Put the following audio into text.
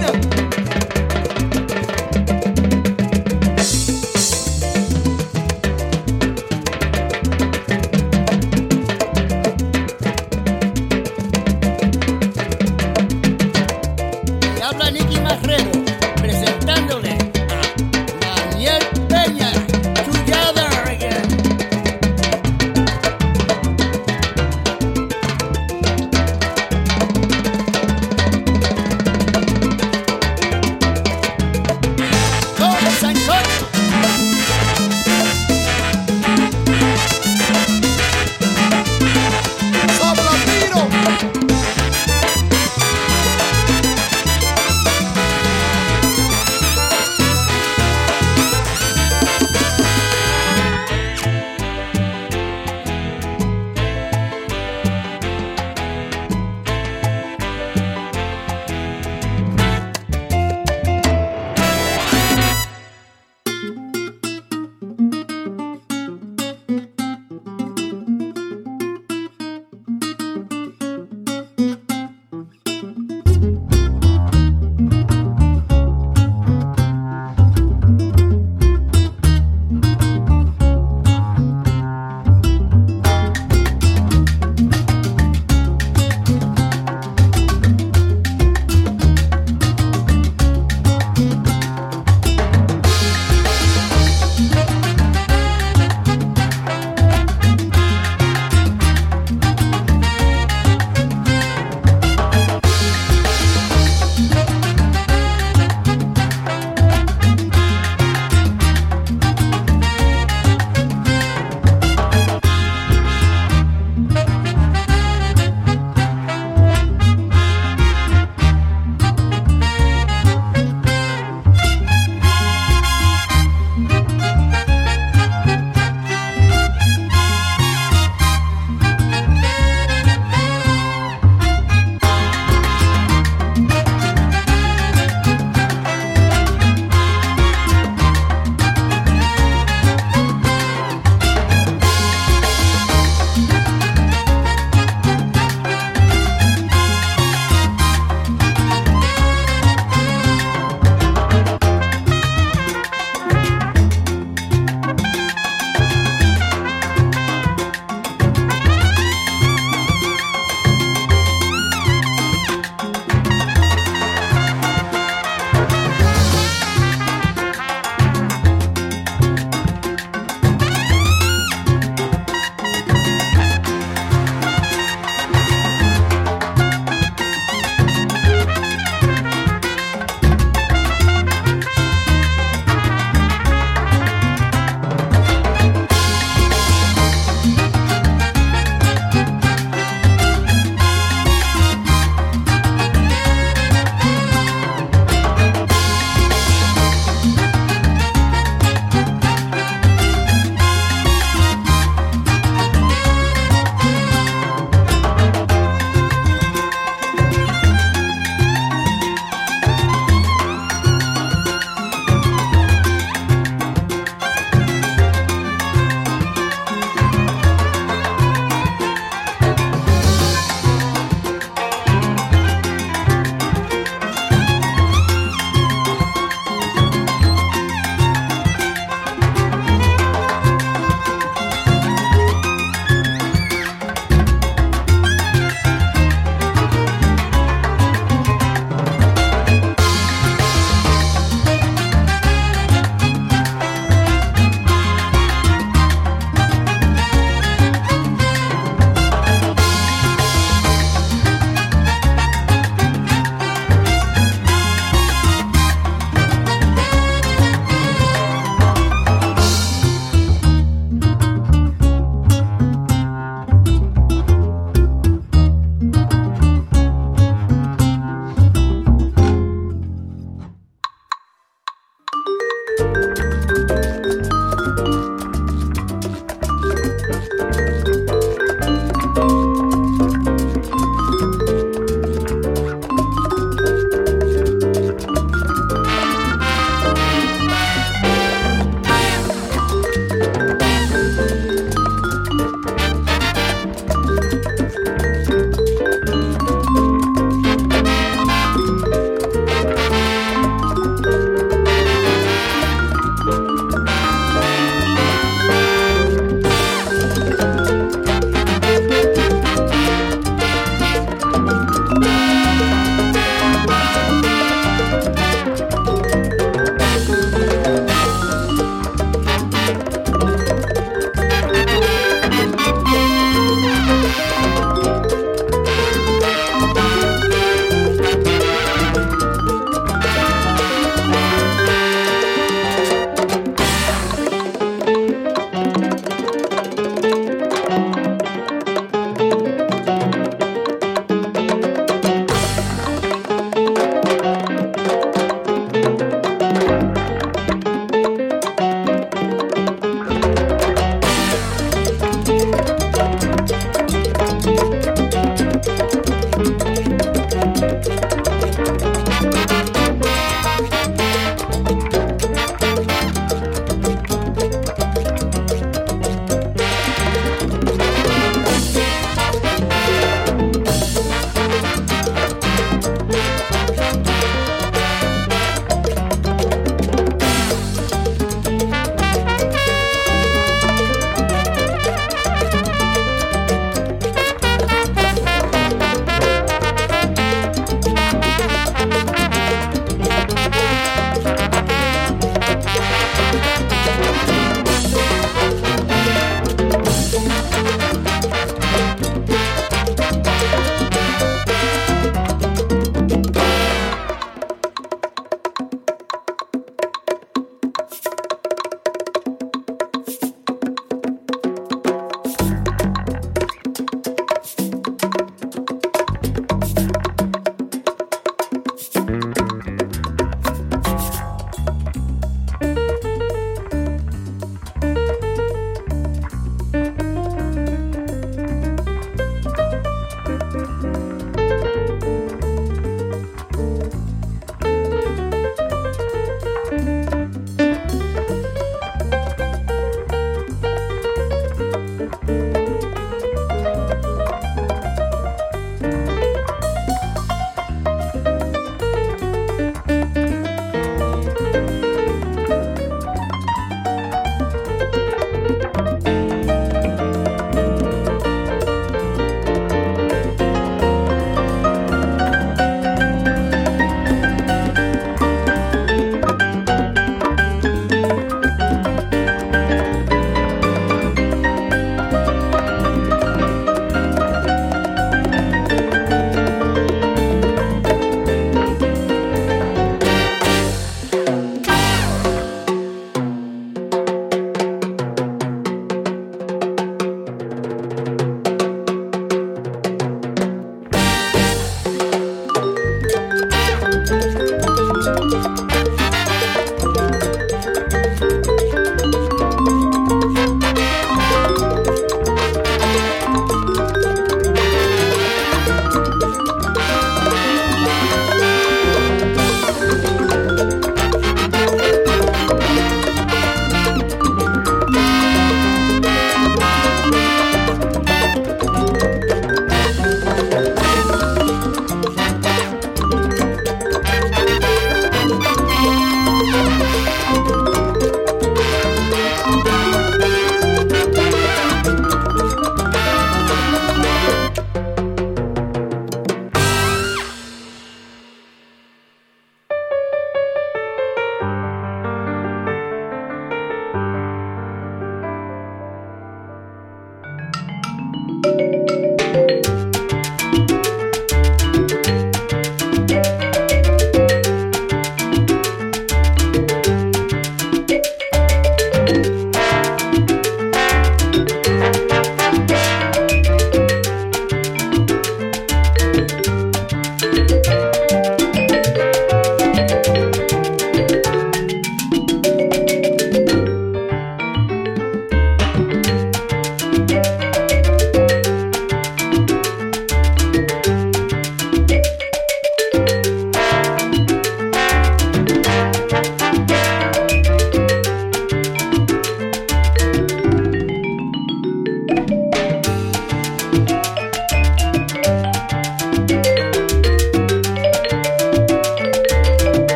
Yeah.